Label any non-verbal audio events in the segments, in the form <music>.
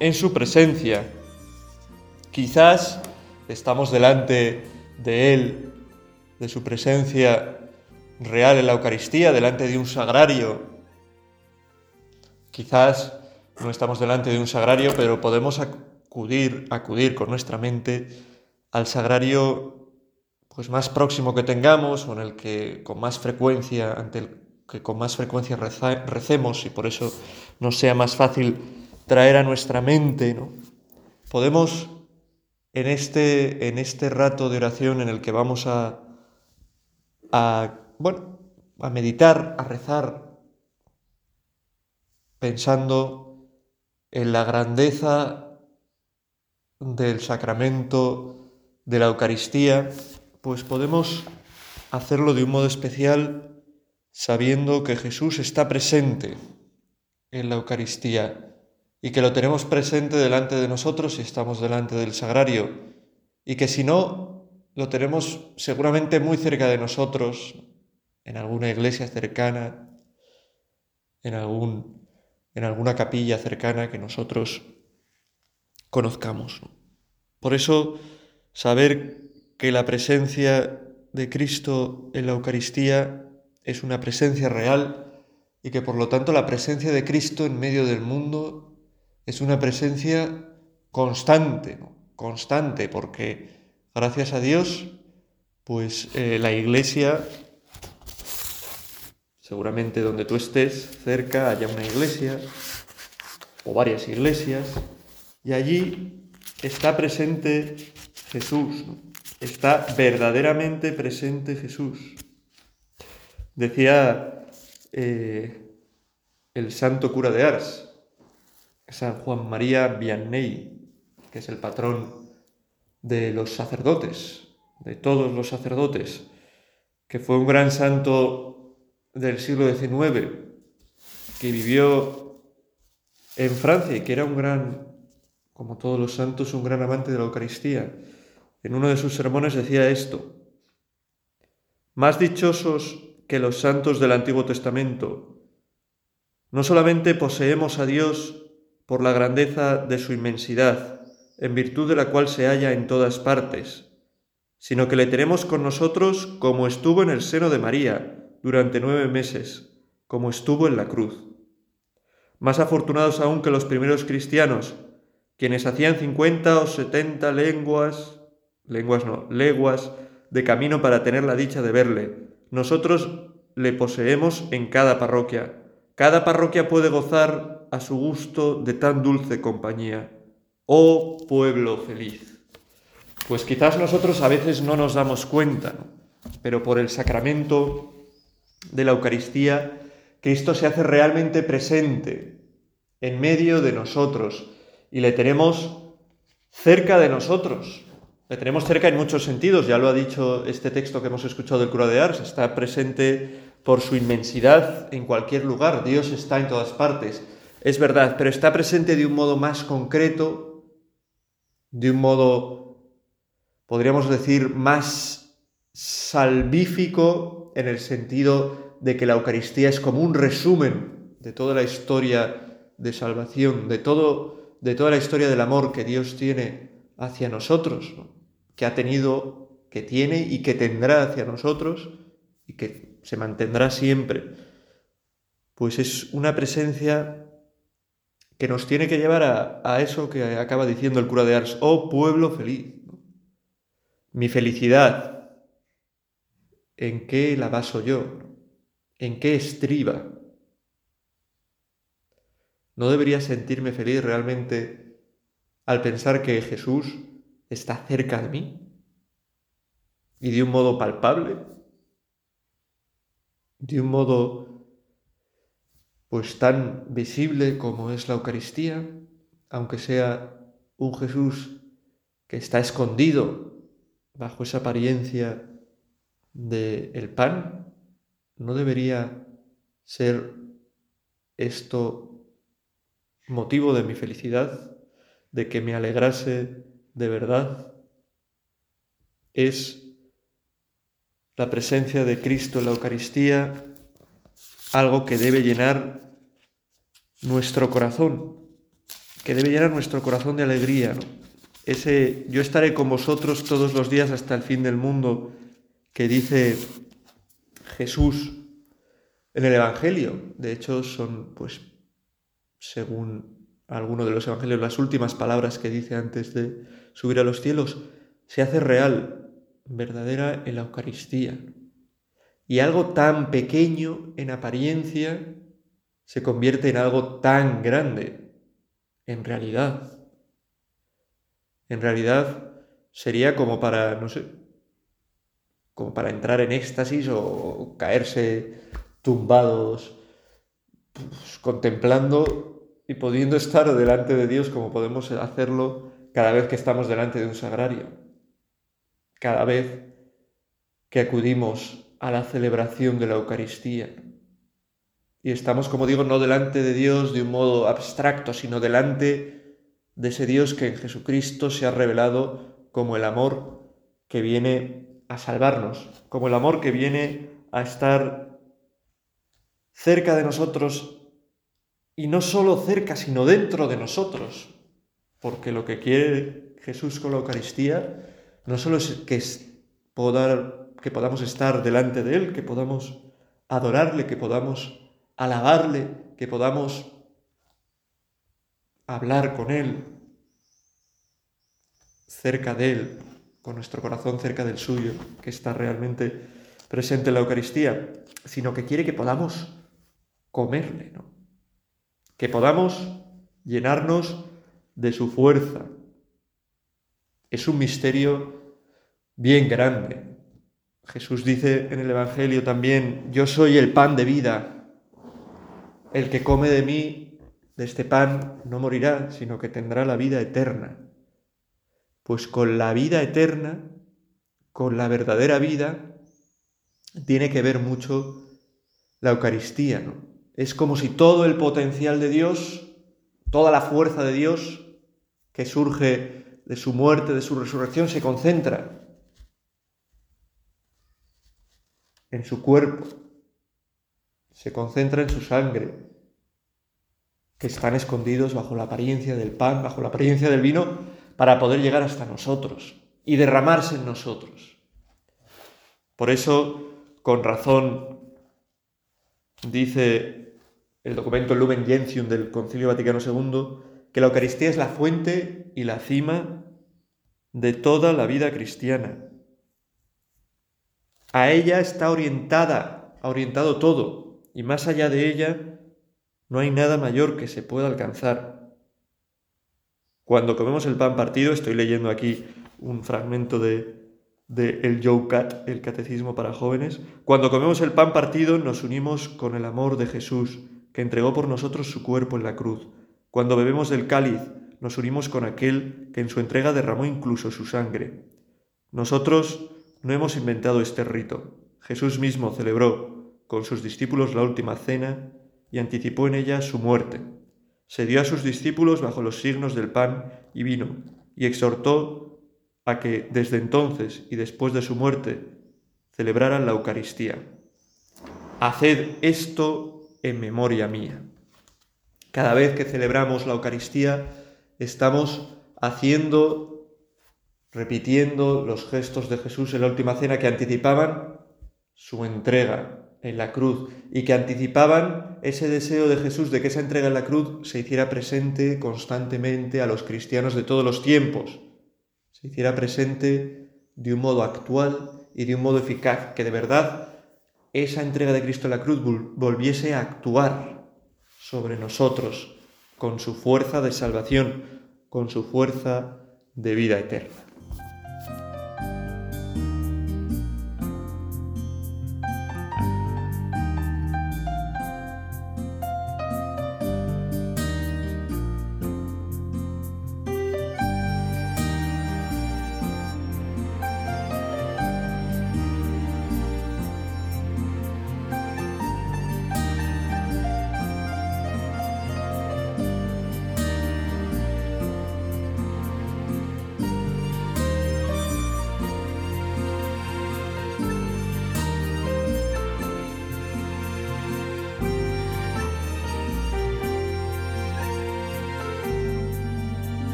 en su presencia. Quizás estamos delante de Él, de su presencia real en la Eucaristía, delante de un sagrario. Quizás no estamos delante de un sagrario, pero podemos acudir, acudir con nuestra mente al sagrario pues más próximo que tengamos o en el que con más frecuencia ante el que con más frecuencia recemos y por eso nos sea más fácil traer a nuestra mente, ¿no? Podemos en este, en este rato de oración en el que vamos a, bueno, a meditar, a rezar, pensando en la grandeza del sacramento de la Eucaristía, pues podemos hacerlo de un modo especial sabiendo que Jesús está presente en la Eucaristía y que lo tenemos presente delante de nosotros si estamos delante del sagrario y que si no, lo tenemos seguramente muy cerca de nosotros, en alguna iglesia cercana, en, algún, en alguna capilla cercana que nosotros conozcamos. Por eso, saber que la presencia de Cristo en la Eucaristía es una presencia real y que por lo tanto la presencia de Cristo en medio del mundo es una presencia constante, constante, porque gracias a Dios, pues eh, la iglesia, seguramente donde tú estés, cerca haya una iglesia o varias iglesias, y allí está presente Jesús, está verdaderamente presente Jesús. Decía eh, el santo cura de Ars, San Juan María Vianney, que es el patrón de los sacerdotes, de todos los sacerdotes, que fue un gran santo del siglo XIX, que vivió en Francia y que era un gran, como todos los santos, un gran amante de la Eucaristía. En uno de sus sermones decía esto, más dichosos que los santos del Antiguo Testamento, no solamente poseemos a Dios por la grandeza de su inmensidad, en virtud de la cual se halla en todas partes, sino que le tenemos con nosotros como estuvo en el seno de María durante nueve meses, como estuvo en la cruz. Más afortunados aún que los primeros cristianos, quienes hacían cincuenta o setenta lenguas, lenguas no, leguas, de camino para tener la dicha de verle. Nosotros le poseemos en cada parroquia. Cada parroquia puede gozar a su gusto de tan dulce compañía. Oh pueblo feliz. Pues quizás nosotros a veces no nos damos cuenta, pero por el sacramento de la Eucaristía, Cristo se hace realmente presente en medio de nosotros y le tenemos cerca de nosotros. Le tenemos cerca en muchos sentidos, ya lo ha dicho este texto que hemos escuchado del cura de Ars, está presente por su inmensidad en cualquier lugar, Dios está en todas partes es verdad, pero está presente de un modo más concreto, de un modo, podríamos decir, más salvífico en el sentido de que la Eucaristía es como un resumen de toda la historia de salvación, de, todo, de toda la historia del amor que Dios tiene hacia nosotros, que ha tenido, que tiene y que tendrá hacia nosotros y que se mantendrá siempre. Pues es una presencia que nos tiene que llevar a, eso que acaba diciendo el cura de Ars, oh pueblo feliz. Mi felicidad, ¿en qué la baso yo? ¿En qué estriba? ¿No debería sentirme feliz realmente al pensar que Jesús está cerca de mí? Y de un modo palpable, de un modo pues tan visible como es la Eucaristía, aunque sea un Jesús que está escondido bajo esa apariencia del el pan, ¿no debería ser esto motivo de mi felicidad, de que me alegrase de verdad? Es la presencia de Cristo en la Eucaristía algo que debe llenar nuestro corazón, que debe llenar nuestro corazón de alegría. Ese yo estaré con vosotros todos los días hasta el fin del mundo que dice Jesús en el Evangelio. De hecho, son, pues, según alguno de los Evangelios, las últimas palabras que dice antes de subir a los cielos, se hace real, verdadera en la Eucaristía. Y algo tan pequeño en apariencia se convierte en algo tan grande en realidad. En realidad sería como para, no sé, como para entrar en éxtasis o caerse tumbados, pues, contemplando y pudiendo estar delante de Dios como podemos hacerlo cada vez que estamos delante de un sagrario, cada vez que acudimos a la celebración de la Eucaristía. Y estamos, como digo, no delante de Dios de un modo abstracto, sino delante de ese Dios que en Jesucristo se ha revelado como el amor que viene a salvarnos, como el amor que viene a estar cerca de nosotros y no solo cerca, sino dentro de nosotros, porque lo que quiere Jesús con la Eucaristía no solo es que podar que podamos estar delante de Él, que podamos adorarle, que podamos alabarle, que podamos hablar con Él, cerca de Él, con nuestro corazón cerca del suyo, que está realmente presente en la Eucaristía, sino que quiere que podamos comerle, ¿no? que podamos llenarnos de su fuerza. Es un misterio bien grande, Jesús dice en el Evangelio también, yo soy el pan de vida. El que come de mí, de este pan, no morirá, sino que tendrá la vida eterna. Pues con la vida eterna, con la verdadera vida, tiene que ver mucho la Eucaristía, ¿no? Es como si todo el potencial de Dios, toda la fuerza de Dios que surge de su muerte, de su resurrección, se concentra en su cuerpo, se concentra en su sangre, que están escondidos bajo la apariencia del pan, bajo la apariencia del vino, para poder llegar hasta nosotros y derramarse en nosotros. Por eso, con razón, dice el documento Lumen Gentium del Concilio Vaticano II, que la Eucaristía es la fuente y la cima de toda la vida cristiana. A ella está orientada, ha orientado todo, y más allá de ella no hay nada mayor que se pueda alcanzar. Cuando comemos el pan partido, estoy leyendo aquí un fragmento de, de el Cat, el Catecismo para Jóvenes, cuando comemos el pan partido nos unimos con el amor de Jesús, que entregó por nosotros su cuerpo en la cruz. Cuando bebemos del cáliz, nos unimos con aquel que en su entrega derramó incluso su sangre. Nosotros no hemos inventado este rito. Jesús mismo celebró con sus discípulos la última cena y anticipó en ella su muerte. Se dio a sus discípulos bajo los signos del pan y vino y exhortó a que desde entonces y después de su muerte celebraran la Eucaristía. Haced esto en memoria mía. Cada vez que celebramos la Eucaristía estamos haciendo repitiendo los gestos de Jesús en la última cena que anticipaban su entrega en la cruz y que anticipaban ese deseo de Jesús de que esa entrega en la cruz se hiciera presente constantemente a los cristianos de todos los tiempos, se hiciera presente de un modo actual y de un modo eficaz, que de verdad esa entrega de Cristo en la cruz volviese a actuar sobre nosotros con su fuerza de salvación, con su fuerza de vida eterna.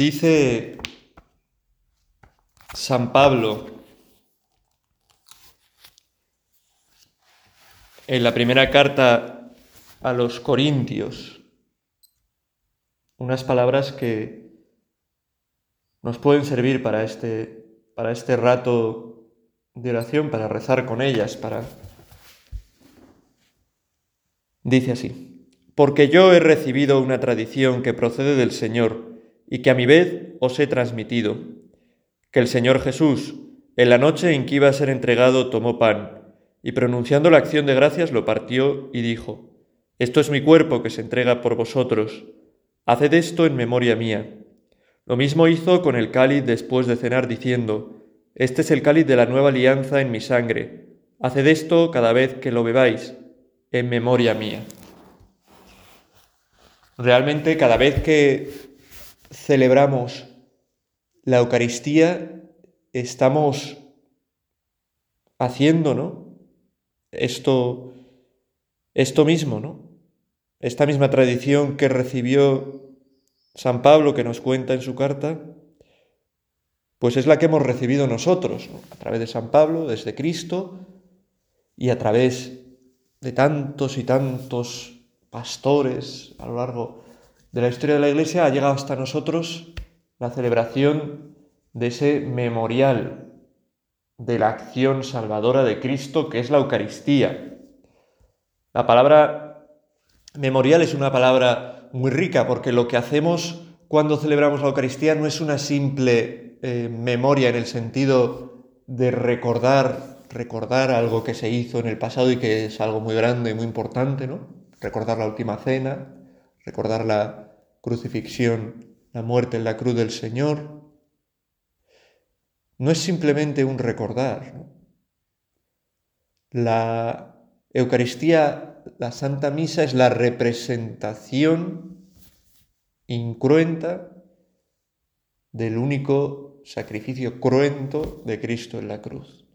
Dice San Pablo en la primera carta a los Corintios unas palabras que nos pueden servir para este, para este rato de oración, para rezar con ellas, para... Dice así, porque yo he recibido una tradición que procede del Señor y que a mi vez os he transmitido, que el Señor Jesús, en la noche en que iba a ser entregado, tomó pan, y pronunciando la acción de gracias lo partió y dijo, Esto es mi cuerpo que se entrega por vosotros, haced esto en memoria mía. Lo mismo hizo con el cáliz después de cenar, diciendo, Este es el cáliz de la nueva alianza en mi sangre, haced esto cada vez que lo bebáis, en memoria mía. Realmente cada vez que celebramos la Eucaristía, estamos haciendo, ¿no? Esto, esto mismo, ¿no? Esta misma tradición que recibió San Pablo, que nos cuenta en su carta, pues es la que hemos recibido nosotros, a través de San Pablo, desde Cristo, y a través de tantos y tantos pastores a lo largo de la historia de la Iglesia ha llegado hasta nosotros la celebración de ese memorial de la acción salvadora de Cristo que es la Eucaristía. La palabra memorial es una palabra muy rica porque lo que hacemos cuando celebramos la Eucaristía no es una simple eh, memoria en el sentido de recordar, recordar algo que se hizo en el pasado y que es algo muy grande y muy importante, ¿no? Recordar la última cena, recordar la crucifixión, la muerte en la cruz del Señor, no es simplemente un recordar. La Eucaristía, la Santa Misa es la representación incruenta del único sacrificio cruento de Cristo en la cruz.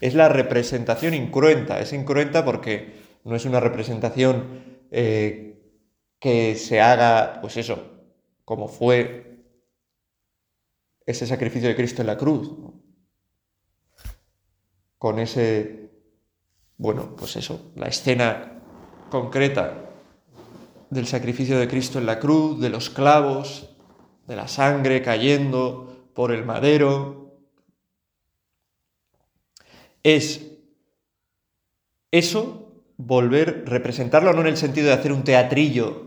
Es la representación incruenta, es incruenta porque no es una representación eh, que se haga, pues eso, como fue ese sacrificio de Cristo en la cruz, con ese, bueno, pues eso, la escena concreta del sacrificio de Cristo en la cruz, de los clavos, de la sangre cayendo por el madero. Es eso volver, representarlo no en el sentido de hacer un teatrillo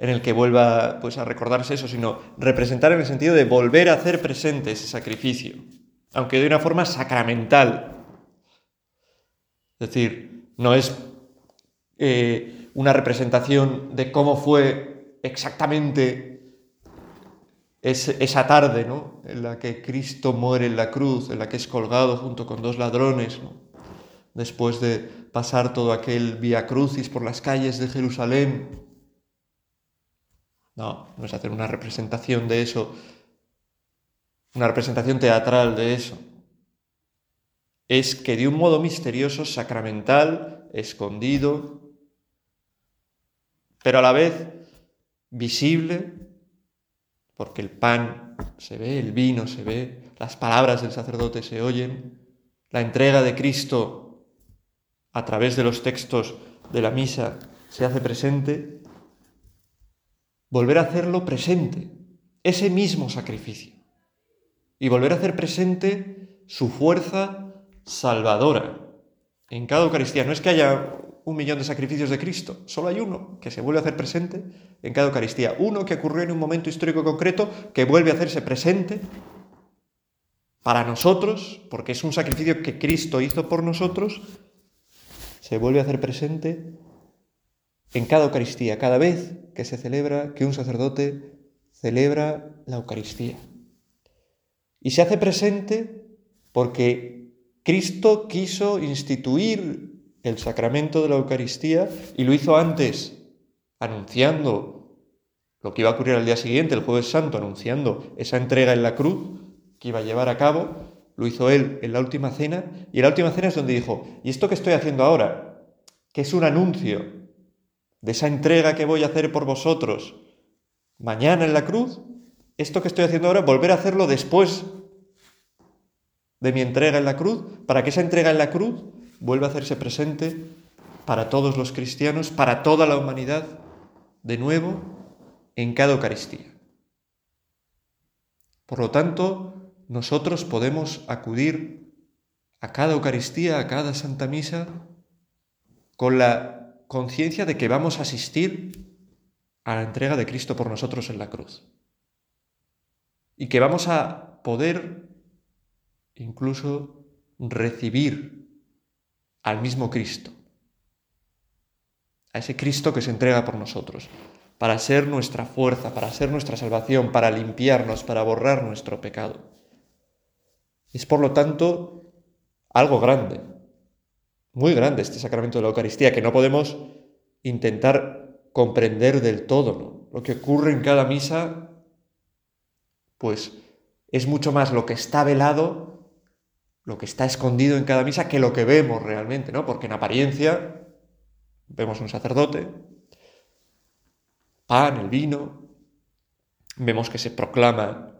en el que vuelva pues, a recordarse eso, sino representar en el sentido de volver a hacer presente ese sacrificio, aunque de una forma sacramental. Es decir, no es eh, una representación de cómo fue exactamente esa tarde, ¿no? En la que Cristo muere en la cruz, en la que es colgado junto con dos ladrones, Después de pasar todo aquel vía crucis por las calles de Jerusalén, no, no es hacer una representación de eso, una representación teatral de eso. Es que de un modo misterioso, sacramental, escondido, pero a la vez visible, porque el pan se ve, el vino se ve, las palabras del sacerdote se oyen, la entrega de Cristo a través de los textos de la misa se hace presente, volver a hacerlo presente, ese mismo sacrificio, y volver a hacer presente su fuerza salvadora en cada Eucaristía. No es que haya un millón de sacrificios de Cristo, solo hay uno que se vuelve a hacer presente en cada Eucaristía, uno que ocurrió en un momento histórico concreto que vuelve a hacerse presente para nosotros, porque es un sacrificio que Cristo hizo por nosotros, se vuelve a hacer presente en cada Eucaristía, cada vez que se celebra, que un sacerdote celebra la Eucaristía. Y se hace presente porque Cristo quiso instituir el sacramento de la Eucaristía y lo hizo antes, anunciando lo que iba a ocurrir al día siguiente, el jueves santo, anunciando esa entrega en la cruz que iba a llevar a cabo, lo hizo él en la última cena, y en la última cena es donde dijo, ¿y esto que estoy haciendo ahora? Que es un anuncio de esa entrega que voy a hacer por vosotros, mañana en la cruz, esto que estoy haciendo ahora, volver a hacerlo después de mi entrega en la cruz, para que esa entrega en la cruz vuelva a hacerse presente para todos los cristianos, para toda la humanidad, de nuevo, en cada Eucaristía. Por lo tanto, nosotros podemos acudir a cada Eucaristía, a cada Santa Misa, con la conciencia de que vamos a asistir a la entrega de Cristo por nosotros en la cruz. Y que vamos a poder incluso recibir al mismo Cristo, a ese Cristo que se entrega por nosotros, para ser nuestra fuerza, para ser nuestra salvación, para limpiarnos, para borrar nuestro pecado. Es por lo tanto algo grande, muy grande este sacramento de la Eucaristía, que no podemos intentar comprender del todo. Lo que ocurre en cada misa, pues es mucho más lo que está velado, lo que está escondido en cada misa, que lo que vemos realmente, ¿no? Porque en apariencia vemos un sacerdote, pan, el vino, vemos que se proclama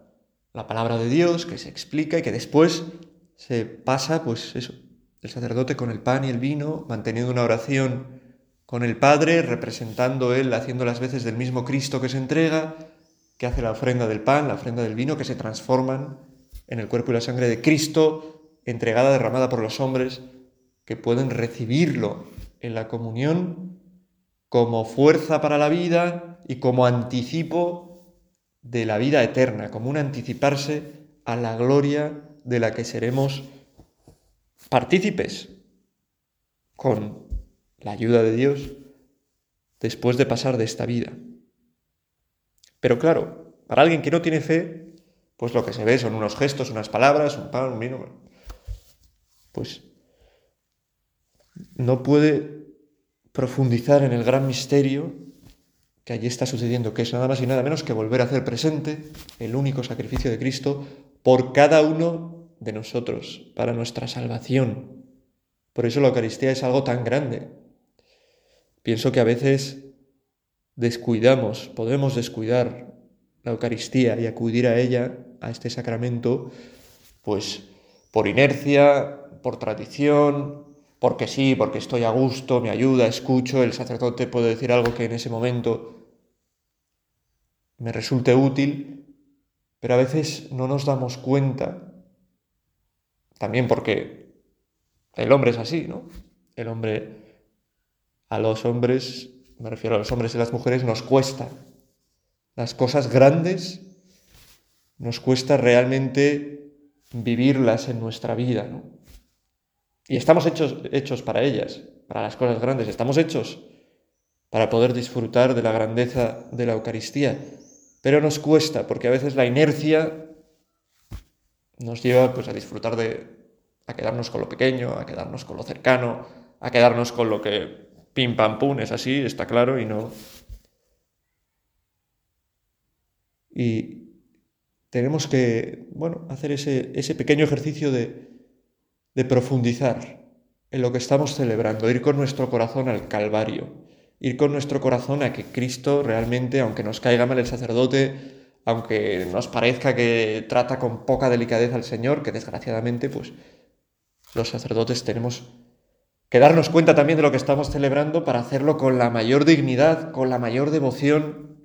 la palabra de Dios, que se explica y que después se pasa, pues eso, el sacerdote con el pan y el vino, manteniendo una oración con el Padre, representando Él, haciendo las veces del mismo Cristo que se entrega, que hace la ofrenda del pan, la ofrenda del vino, que se transforman en el cuerpo y la sangre de Cristo, entregada, derramada por los hombres, que pueden recibirlo en la comunión como fuerza para la vida y como anticipo de la vida eterna, como un anticiparse a la gloria de la que seremos partícipes con la ayuda de Dios después de pasar de esta vida. Pero claro, para alguien que no tiene fe, pues lo que se ve son unos gestos, unas palabras, un pan, un vino. Pues no puede profundizar en el gran misterio que allí está sucediendo, que es nada más y nada menos que volver a hacer presente el único sacrificio de Cristo por cada uno de nosotros, para nuestra salvación. Por eso la Eucaristía es algo tan grande. Pienso que a veces descuidamos, podemos descuidar la Eucaristía y acudir a ella, a este sacramento, pues por inercia, por tradición, porque sí, porque estoy a gusto, me ayuda, escucho, el sacerdote puede decir algo que en ese momento me resulte útil, pero a veces no nos damos cuenta, también porque el hombre es así, ¿no? El hombre, a los hombres, me refiero a los hombres y las mujeres, nos cuesta. Las cosas grandes nos cuesta realmente vivirlas en nuestra vida, ¿no? Y estamos hechos, hechos para ellas, para las cosas grandes. Estamos hechos para poder disfrutar de la grandeza de la Eucaristía. Pero nos cuesta, porque a veces la inercia nos lleva pues, a disfrutar de, a quedarnos con lo pequeño, a quedarnos con lo cercano, a quedarnos con lo que pim pam pum es así, está claro, y no. Y tenemos que, bueno, hacer ese, ese pequeño ejercicio de, de profundizar en lo que estamos celebrando, ir con nuestro corazón al Calvario, ir con nuestro corazón a que Cristo realmente, aunque nos caiga mal el sacerdote, aunque nos parezca que trata con poca delicadeza al Señor, que desgraciadamente, pues los sacerdotes tenemos que darnos cuenta también de lo que estamos celebrando para hacerlo con la mayor dignidad, con la mayor devoción,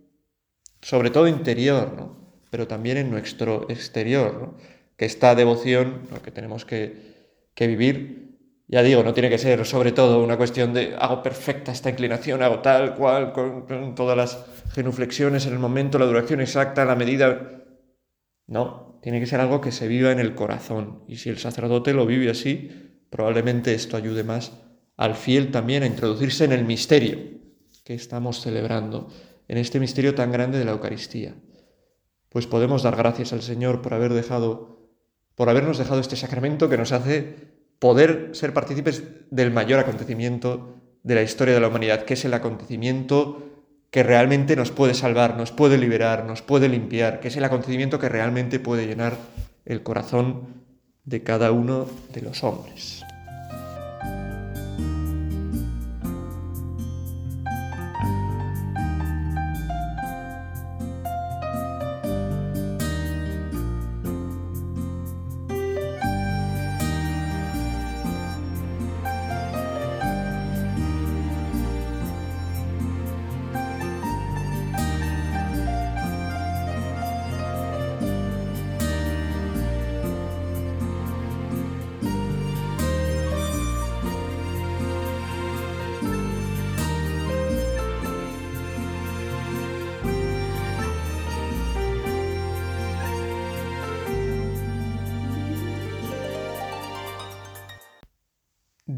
sobre todo interior, ¿no? pero también en nuestro exterior, ¿no? que esta devoción, que tenemos que vivir, ya digo, no tiene que ser sobre todo una cuestión de hago perfecta esta inclinación, hago tal cual, con, todas las genuflexiones en el momento, la duración exacta, la medida. No, tiene que ser algo que se viva en el corazón. Y si el sacerdote lo vive así, probablemente esto ayude más al fiel también a introducirse en el misterio que estamos celebrando, en este misterio tan grande de la Eucaristía. Pues podemos dar gracias al Señor por haber dejado por habernos dejado este sacramento que nos hace poder ser partícipes del mayor acontecimiento de la historia de la humanidad, que es el acontecimiento que realmente nos puede salvar, nos puede liberar, nos puede limpiar, que es el acontecimiento que realmente puede llenar el corazón de cada uno de los hombres.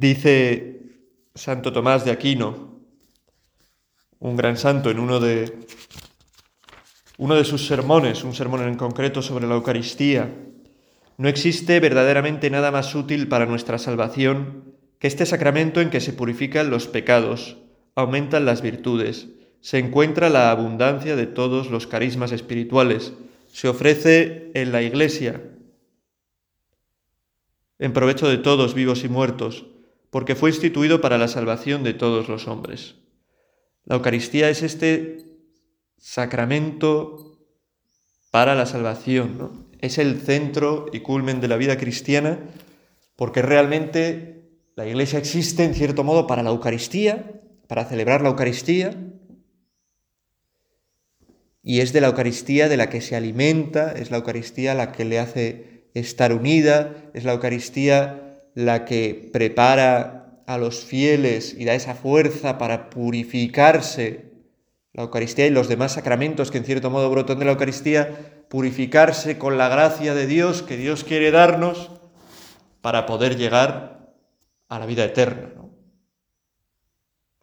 Dice Santo Tomás de Aquino, un gran santo, en uno de, uno de sus sermones, un sermón en concreto sobre la Eucaristía, no existe verdaderamente nada más útil para nuestra salvación que este sacramento en que se purifican los pecados, aumentan las virtudes, se encuentra la abundancia de todos los carismas espirituales, se ofrece en la Iglesia, en provecho de todos vivos y muertos, porque fue instituido para la salvación de todos los hombres. La Eucaristía es este sacramento para la salvación, es el centro y culmen de la vida cristiana, porque realmente la Iglesia existe en cierto modo para la Eucaristía, para celebrar la Eucaristía, y es de la Eucaristía de la que se alimenta, es la Eucaristía la que le hace estar unida, es la Eucaristía la que prepara a los fieles y da esa fuerza para purificarse. La Eucaristía y los demás sacramentos que en cierto modo brotan de la Eucaristía, purificarse con la gracia de Dios que Dios quiere darnos para poder llegar a la vida eterna.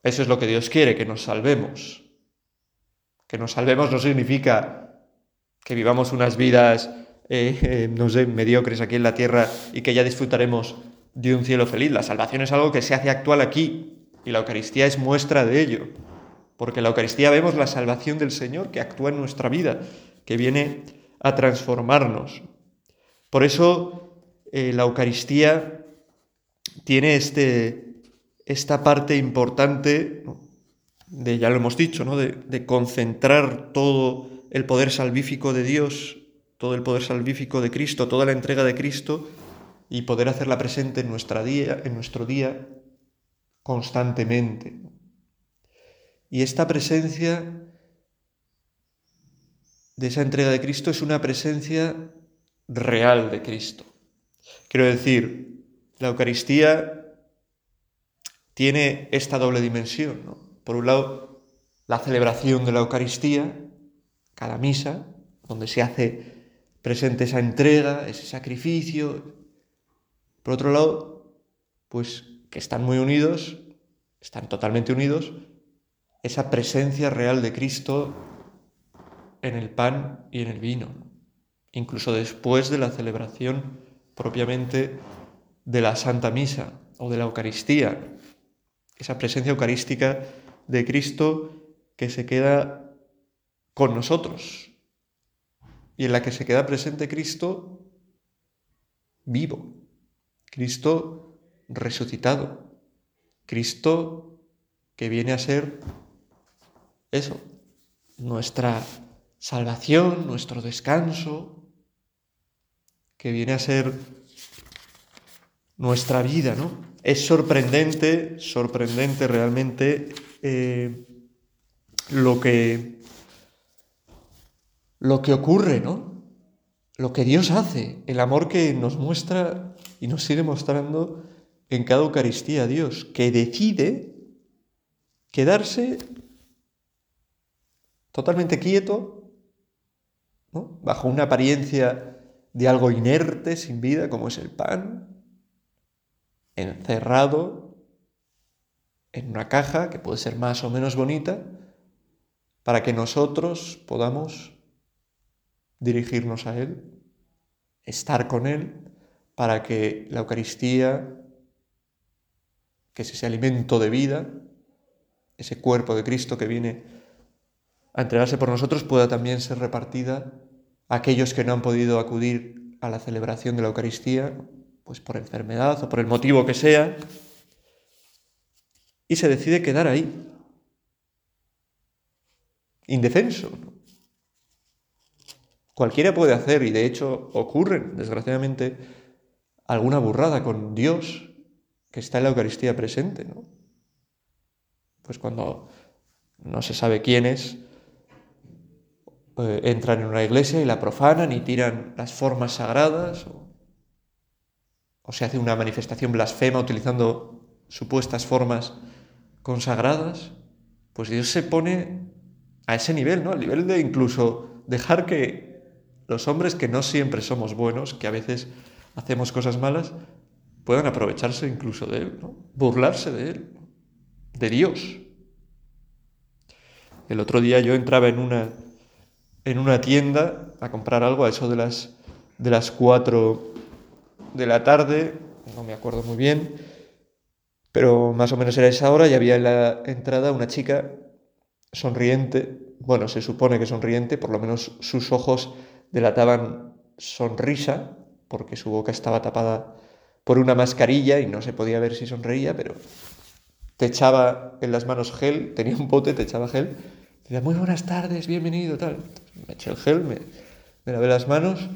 Eso es lo que Dios quiere, que nos salvemos. Que nos salvemos no significa que vivamos unas vidas, eh, eh, no sé, mediocres aquí en la tierra y que ya disfrutaremos de un cielo feliz. La salvación es algo que se hace actual aquí y la Eucaristía es muestra de ello. Porque en la Eucaristía vemos la salvación del Señor que actúa en nuestra vida, que viene a transformarnos. Por eso eh, la Eucaristía tiene este, esta parte importante, de, ya lo hemos dicho, ¿no? de, de concentrar todo el poder salvífico de Dios, todo el poder salvífico de Cristo, toda la entrega de Cristo y poder hacerla presente en, nuestra día, en nuestro día constantemente. Y esta presencia de esa entrega de Cristo es una presencia real de Cristo. Quiero decir, la Eucaristía tiene esta doble dimensión. Por un lado, la celebración de la Eucaristía, cada misa, donde se hace presente esa entrega, ese sacrificio, por otro lado, pues que están muy unidos, están totalmente unidos, esa presencia real de Cristo en el pan y en el vino, incluso después de la celebración propiamente de la Santa Misa o de la Eucaristía, esa presencia eucarística de Cristo que se queda con nosotros y en la que se queda presente Cristo vivo. Cristo resucitado, Cristo que viene a ser eso, nuestra salvación, nuestro descanso, que viene a ser nuestra vida, ¿no? Es sorprendente, sorprendente realmente eh, lo que lo que ocurre, ¿no? Lo que Dios hace, el amor que nos muestra y nos sigue mostrando en cada Eucaristía a Dios, que decide quedarse totalmente quieto, bajo una apariencia de algo inerte, sin vida, como es el pan, encerrado en una caja que puede ser más o menos bonita, para que nosotros podamos dirigirnos a Él, estar con Él para que la Eucaristía, que es ese alimento de vida, ese cuerpo de Cristo que viene a entregarse por nosotros, pueda también ser repartida a aquellos que no han podido acudir a la celebración de la Eucaristía, pues por enfermedad o por el motivo que sea, y se decide quedar ahí, indefenso. Cualquiera puede hacer, y de hecho ocurren, desgraciadamente, alguna burrada con Dios que está en la Eucaristía presente, ¿no? Pues cuando no se sabe quiénes eh, entran en una iglesia y la profanan y tiran las formas sagradas, o, o se hace una manifestación blasfema utilizando supuestas formas consagradas, pues Dios se pone a ese nivel, ¿no? Al nivel de incluso dejar que los hombres que no siempre somos buenos, que a veces hacemos cosas malas, puedan aprovecharse incluso de él, ¿no? burlarse de él, de Dios. El otro día yo entraba en una, en una tienda a comprar algo a eso de las, de las 4 de la tarde, no me acuerdo muy bien, pero más o menos era esa hora y había en la entrada una chica sonriente, bueno, se supone que sonriente, por lo menos sus ojos delataban sonrisa, porque su boca estaba tapada por una mascarilla y no se podía ver si sonreía, pero te echaba en las manos gel, <laughs> tenía un bote, te echaba gel, decía, muy buenas tardes, bienvenido, tal. Me eché el gel, me, me lavé las manos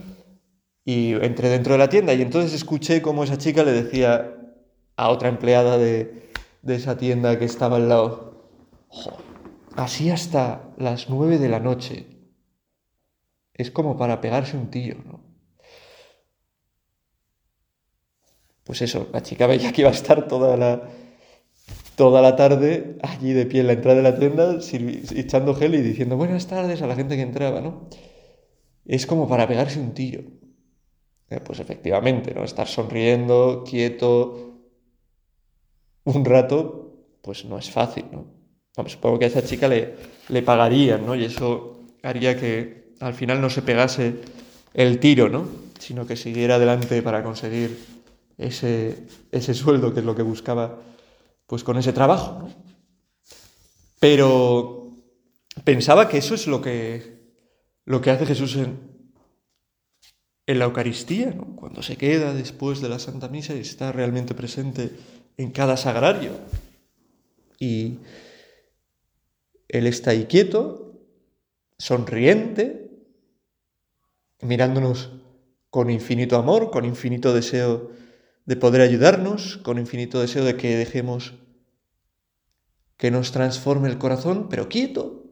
y entré dentro de la tienda y entonces escuché cómo esa chica le decía a otra empleada de, de esa tienda que estaba al lado, así hasta las nueve de la noche. Es como para pegarse un tiro, ¿no? Pues eso, la chica veía que iba a estar toda la, toda la tarde allí de pie en la entrada de la tienda, echando gel y diciendo buenas tardes a la gente que entraba, ¿no? Es como para pegarse un tiro. Eh, pues efectivamente, ¿no? Estar sonriendo, quieto, un rato, pues no es fácil, ¿no? supongo que a esa chica le, le pagarían, ¿no? Y eso haría que al final no se pegase el tiro, ¿no? Sino que siguiera adelante para conseguir ese, ese sueldo, que es lo que buscaba pues con ese trabajo. Pero pensaba que eso es lo que, lo que hace Jesús en, en la Eucaristía, cuando se queda después de la Santa Misa y está realmente presente en cada sagrario. Y Él está ahí quieto, sonriente, mirándonos con infinito amor, con infinito deseo de poder ayudarnos, con infinito deseo de que dejemos que nos transforme el corazón, pero quieto.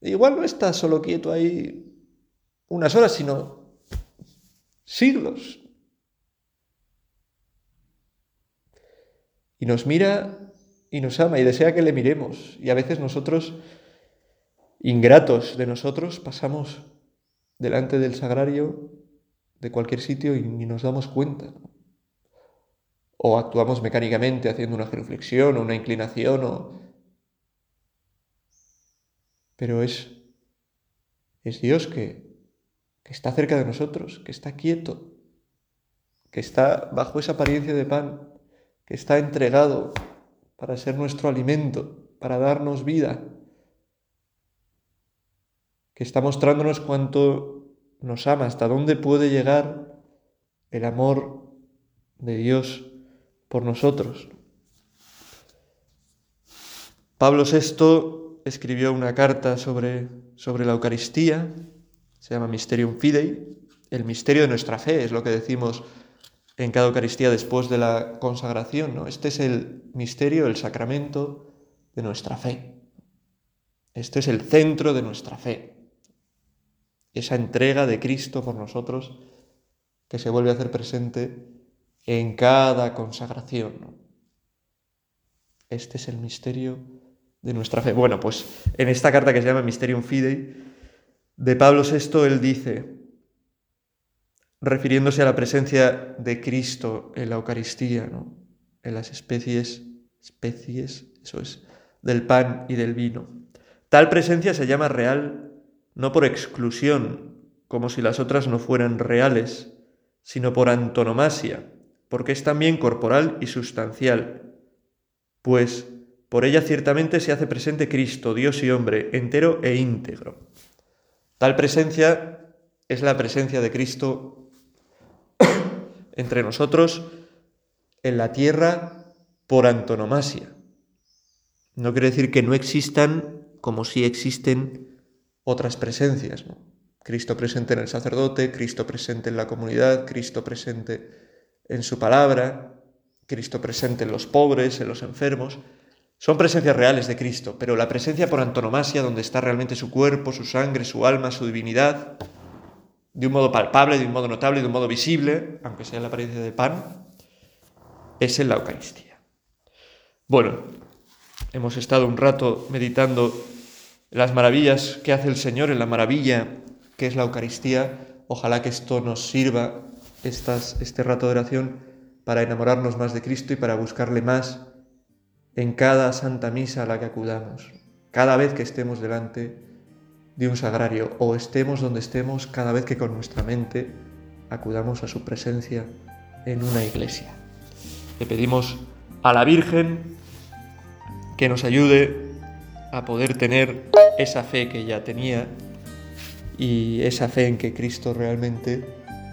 Igual no está solo quieto ahí unas horas, sino siglos. Y nos mira y nos ama y desea que le miremos. Y a veces nosotros, ingratos de nosotros, pasamos delante del sagrario de cualquier sitio y ni nos damos cuenta o actuamos mecánicamente haciendo una genuflexión o una inclinación o... Pero es, es Dios que, que está cerca de nosotros, que está quieto, que está bajo esa apariencia de pan, que está entregado para ser nuestro alimento, para darnos vida, que está mostrándonos cuánto nos ama, hasta dónde puede llegar el amor de Dios por nosotros. Pablo VI escribió una carta sobre, sobre la Eucaristía, se llama Mysterium Fidei, el misterio de nuestra fe, es lo que decimos en cada Eucaristía después de la consagración. ¿no? Este es el misterio, el sacramento de nuestra fe. Este es el centro de nuestra fe. Esa entrega de Cristo por nosotros que se vuelve a hacer presente en cada consagración. Este es el misterio de nuestra fe. Bueno, pues en esta carta que se llama Mysterium Fidei, de Pablo VI, él dice, refiriéndose a la presencia de Cristo en la Eucaristía, en las especies, especies, eso es, del pan y del vino. Tal presencia se llama real no por exclusión, como si las otras no fueran reales, sino por antonomasia, porque es también corporal y sustancial, pues por ella ciertamente se hace presente Cristo, Dios y hombre, entero e íntegro. Tal presencia es la presencia de Cristo <coughs> entre nosotros en la tierra por antonomasia. No quiere decir que no existan como si existen otras presencias. Cristo presente en el sacerdote, Cristo presente en la comunidad, Cristo presente en su palabra, Cristo presente en los pobres, en los enfermos, son presencias reales de Cristo, pero la presencia por antonomasia, donde está realmente su cuerpo, su sangre, su alma, su divinidad, de un modo palpable, de un modo notable, de un modo visible, aunque sea la apariencia de pan, es en la Eucaristía. Bueno, hemos estado un rato meditando las maravillas que hace el Señor en la maravilla que es la Eucaristía. Ojalá que esto nos sirva este rato de oración para enamorarnos más de Cristo y para buscarle más en cada santa misa a la que acudamos, cada vez que estemos delante de un sagrario o estemos donde estemos, cada vez que con nuestra mente acudamos a su presencia en una iglesia. Le pedimos a la Virgen que nos ayude a poder tener esa fe que ya tenía y esa fe en que Cristo realmente